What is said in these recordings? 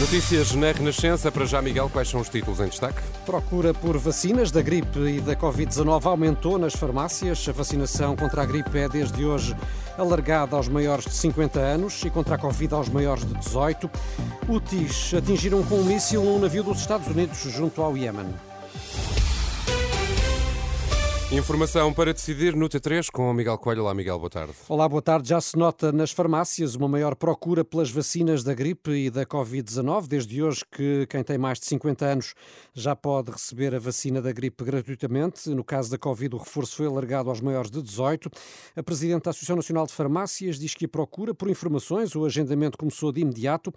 Notícias na Renascença. Para já, Miguel, quais são os títulos em destaque? Procura por vacinas da gripe e da Covid-19 aumentou nas farmácias. A vacinação contra a gripe é desde hoje alargada aos maiores de 50 anos e contra a Covid aos maiores de 18. UTIs atingiram com um míssil um navio dos Estados Unidos junto ao Iémen. Informação para decidir no T3 com o Miguel Coelho. Olá, Miguel, boa tarde. Olá, boa tarde. Já se nota nas farmácias uma maior procura pelas vacinas da gripe e da Covid-19. Desde hoje que quem tem mais de 50 anos já pode receber a vacina da gripe gratuitamente. No caso da Covid, o reforço foi alargado aos maiores de 18. A Presidente da Associação Nacional de Farmácias diz que a procura por informações, o agendamento começou de imediato,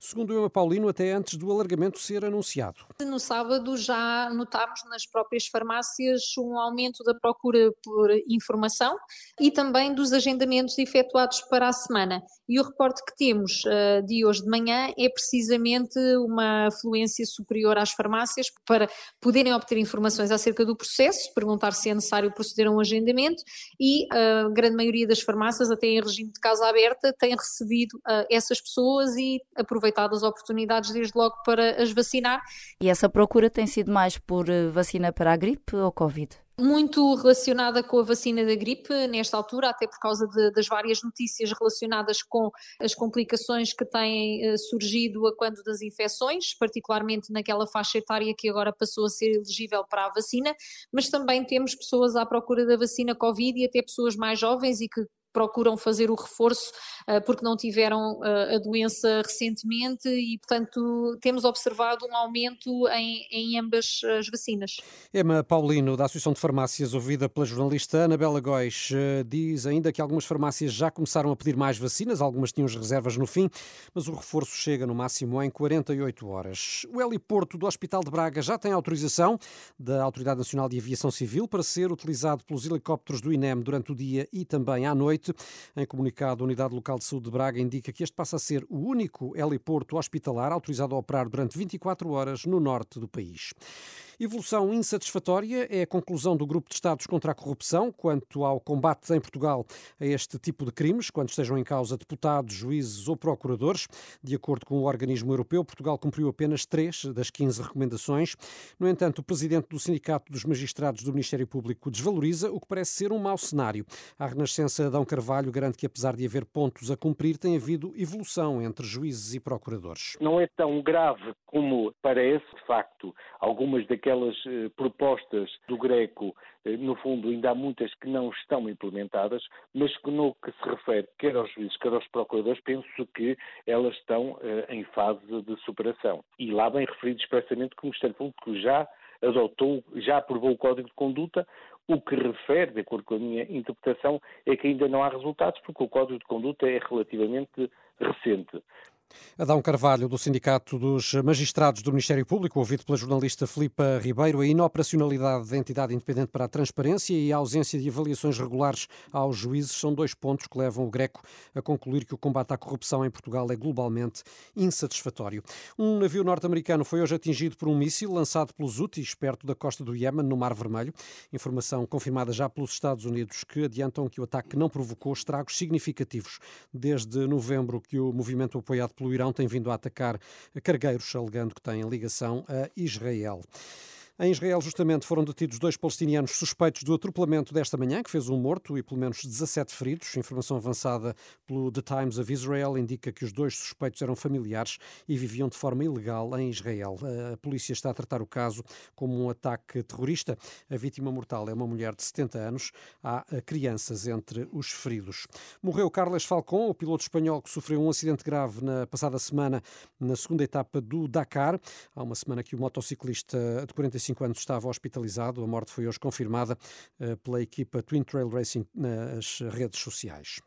segundo o Ema Paulino, até antes do alargamento ser anunciado. No sábado já notámos nas próprias farmácias um aumento aumento da procura por informação e também dos agendamentos efetuados para a semana. E o reporte que temos uh, de hoje de manhã é precisamente uma afluência superior às farmácias para poderem obter informações acerca do processo, perguntar se é necessário proceder a um agendamento e a grande maioria das farmácias, até em regime de casa aberta, tem recebido uh, essas pessoas e aproveitado as oportunidades desde logo para as vacinar. E essa procura tem sido mais por eh, vacina para a gripe ou Covid? Muito relacionada com a vacina da gripe, nesta altura, até por causa de, das várias notícias relacionadas com as complicações que têm uh, surgido a quando das infecções, particularmente naquela faixa etária que agora passou a ser elegível para a vacina, mas também temos pessoas à procura da vacina Covid e até pessoas mais jovens e que procuram fazer o reforço uh, porque não tiveram uh, a doença recentemente e, portanto, temos observado um aumento em, em ambas as vacinas. Emma Paulino, da Associação de Farmácias, ouvida pela jornalista Anabela Góis, uh, diz ainda que algumas farmácias já começaram a pedir mais vacinas, algumas tinham as reservas no fim, mas o reforço chega no máximo em 48 horas. O heliporto do Hospital de Braga já tem autorização da Autoridade Nacional de Aviação Civil para ser utilizado pelos helicópteros do INEM durante o dia e também à noite. Em comunicado, a Unidade Local de Saúde de Braga indica que este passa a ser o único heliporto hospitalar autorizado a operar durante 24 horas no norte do país. Evolução insatisfatória é a conclusão do Grupo de Estados contra a Corrupção quanto ao combate em Portugal a este tipo de crimes, quando estejam em causa deputados, juízes ou procuradores. De acordo com o organismo europeu, Portugal cumpriu apenas três das 15 recomendações. No entanto, o presidente do Sindicato dos Magistrados do Ministério Público desvaloriza o que parece ser um mau cenário. A Renascença Adão Carvalho garante que, apesar de haver pontos a cumprir, tem havido evolução entre juízes e procuradores. Não é tão grave como parece, de facto, algumas daquelas aquelas eh, propostas do Greco, eh, no fundo, ainda há muitas que não estão implementadas, mas que no que se refere quer aos juízes, quer aos procuradores, penso que elas estão eh, em fase de superação. E lá bem referido expressamente que o Ministério Público já adotou, já aprovou o Código de Conduta, o que refere, de acordo com a minha interpretação, é que ainda não há resultados, porque o Código de Conduta é relativamente recente. Adão Carvalho, do Sindicato dos Magistrados do Ministério Público, ouvido pela jornalista Filipa Ribeiro, a inoperacionalidade da entidade independente para a transparência e a ausência de avaliações regulares aos juízes são dois pontos que levam o Greco a concluir que o combate à corrupção em Portugal é globalmente insatisfatório. Um navio norte-americano foi hoje atingido por um míssil lançado pelos Houthis perto da costa do Iémen, no Mar Vermelho. Informação confirmada já pelos Estados Unidos que adiantam que o ataque não provocou estragos significativos desde novembro que o movimento apoiado pelo pelo Irão tem vindo a atacar cargueiros, alegando que têm ligação a Israel. Em Israel, justamente, foram detidos dois palestinianos suspeitos do atropelamento desta manhã, que fez um morto e pelo menos 17 feridos. Informação avançada pelo The Times of Israel indica que os dois suspeitos eram familiares e viviam de forma ilegal em Israel. A polícia está a tratar o caso como um ataque terrorista. A vítima mortal é uma mulher de 70 anos. Há crianças entre os feridos. Morreu Carles Falcon, o piloto espanhol que sofreu um acidente grave na passada semana na segunda etapa do Dakar. Há uma semana que o motociclista de 45 45 anos estava hospitalizado. A morte foi hoje confirmada eh, pela equipa Twin Trail Racing nas redes sociais.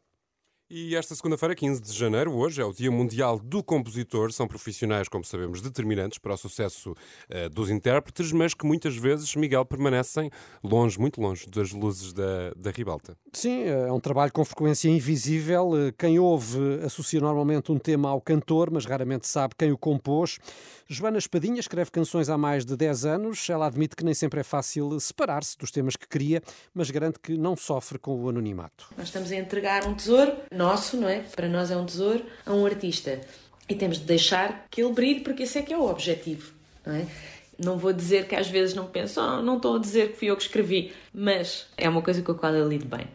E esta segunda-feira, 15 de janeiro, hoje é o Dia Mundial do Compositor. São profissionais, como sabemos, determinantes para o sucesso uh, dos intérpretes, mas que muitas vezes, Miguel, permanecem longe, muito longe das luzes da, da ribalta. Sim, é um trabalho com frequência invisível. Quem ouve associa normalmente um tema ao cantor, mas raramente sabe quem o compôs. Joana Espadinha escreve canções há mais de 10 anos. Ela admite que nem sempre é fácil separar-se dos temas que cria, mas garante que não sofre com o anonimato. Nós estamos a entregar um tesouro nosso, não é? Para nós é um tesouro, a um artista. E temos de deixar que ele brilhe, porque esse é que é o objetivo, não é? Não vou dizer que às vezes não penso, oh, não estou a dizer que fui eu que escrevi, mas é uma coisa com a qual eu lido bem.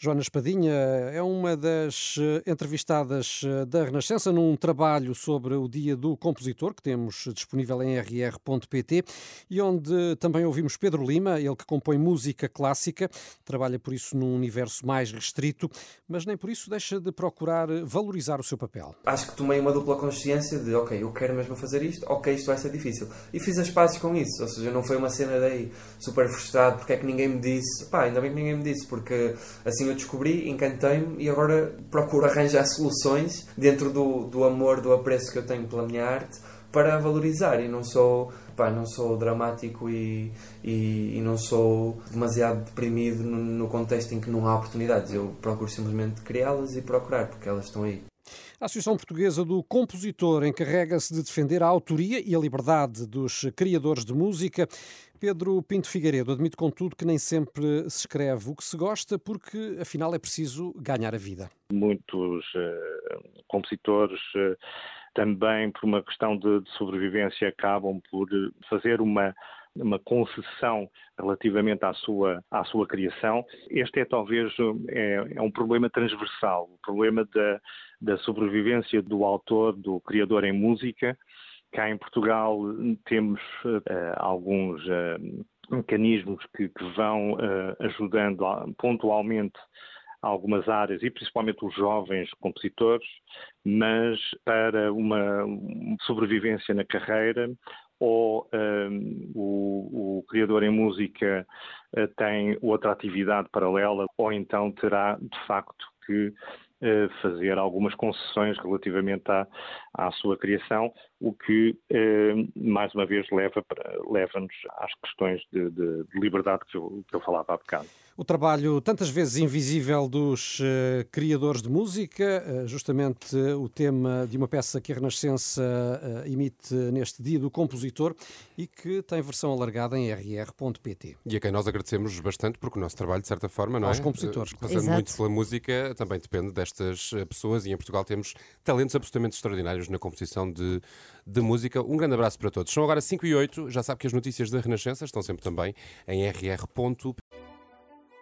Joana Espadinha é uma das eh, entrevistadas eh, da Renascença num trabalho sobre o Dia do Compositor, que temos disponível em rr.pt, e onde também ouvimos Pedro Lima, ele que compõe música clássica, trabalha por isso num universo mais restrito, mas nem por isso deixa de procurar valorizar o seu papel. Acho que tomei uma dupla consciência de, ok, eu quero mesmo fazer isto, ok, isto vai ser difícil. E fiz as pazes com isso, ou seja, não foi uma cena daí super frustrado, porque é que ninguém me disse, pá, ainda bem que ninguém me disse, porque assim eu descobri, encantei-me e agora procuro arranjar soluções dentro do, do amor, do apreço que eu tenho pela minha arte para valorizar e não sou pá, não sou dramático e, e, e, não sou demasiado deprimido no, no contexto em que não há oportunidades. Eu procuro simplesmente criá-las e procurar, porque elas estão aí. A Associação Portuguesa do Compositor encarrega-se de defender a autoria e a liberdade dos criadores de música. Pedro Pinto Figueiredo admite, contudo, que nem sempre se escreve o que se gosta, porque afinal é preciso ganhar a vida. Muitos uh, compositores. Uh, também por uma questão de, de, sobrevivência acabam por fazer uma uma concessão relativamente à sua, à sua criação. Este é talvez é, é um problema transversal, o problema da, da sobrevivência do autor, do criador em música. Cá em Portugal temos uh, alguns uh, mecanismos que, que vão ajudando pontualmente algumas áreas e principalmente os jovens compositores, mas para uma sobrevivência na carreira ou o, o, criador em música uh, tem outra atividade paralela, ou então terá de facto que fazer algumas concessões relativamente à, à sua criação, o que, uh, mais uma vez, leva-nos leva às questões de, de, de liberdade que eu, que eu falava há bocado. O trabalho, tantas vezes invisível, dos uh, criadores de música, uh, justamente uh, o tema de uma peça que a Renascença emite neste dia do compositor e que tem versão alargada em rr.pt. E a quem nós agradecemos bastante, porque o nosso trabalho, de certa forma, não Aos é? compositores. Passando Exato. muito pela música, também depende destas pessoas e em Portugal temos talentos absolutamente extraordinários na composição de, de música. Um grande abraço para todos. São agora 5 e 8, já sabe que as notícias da Renascença estão sempre também em rr.pt.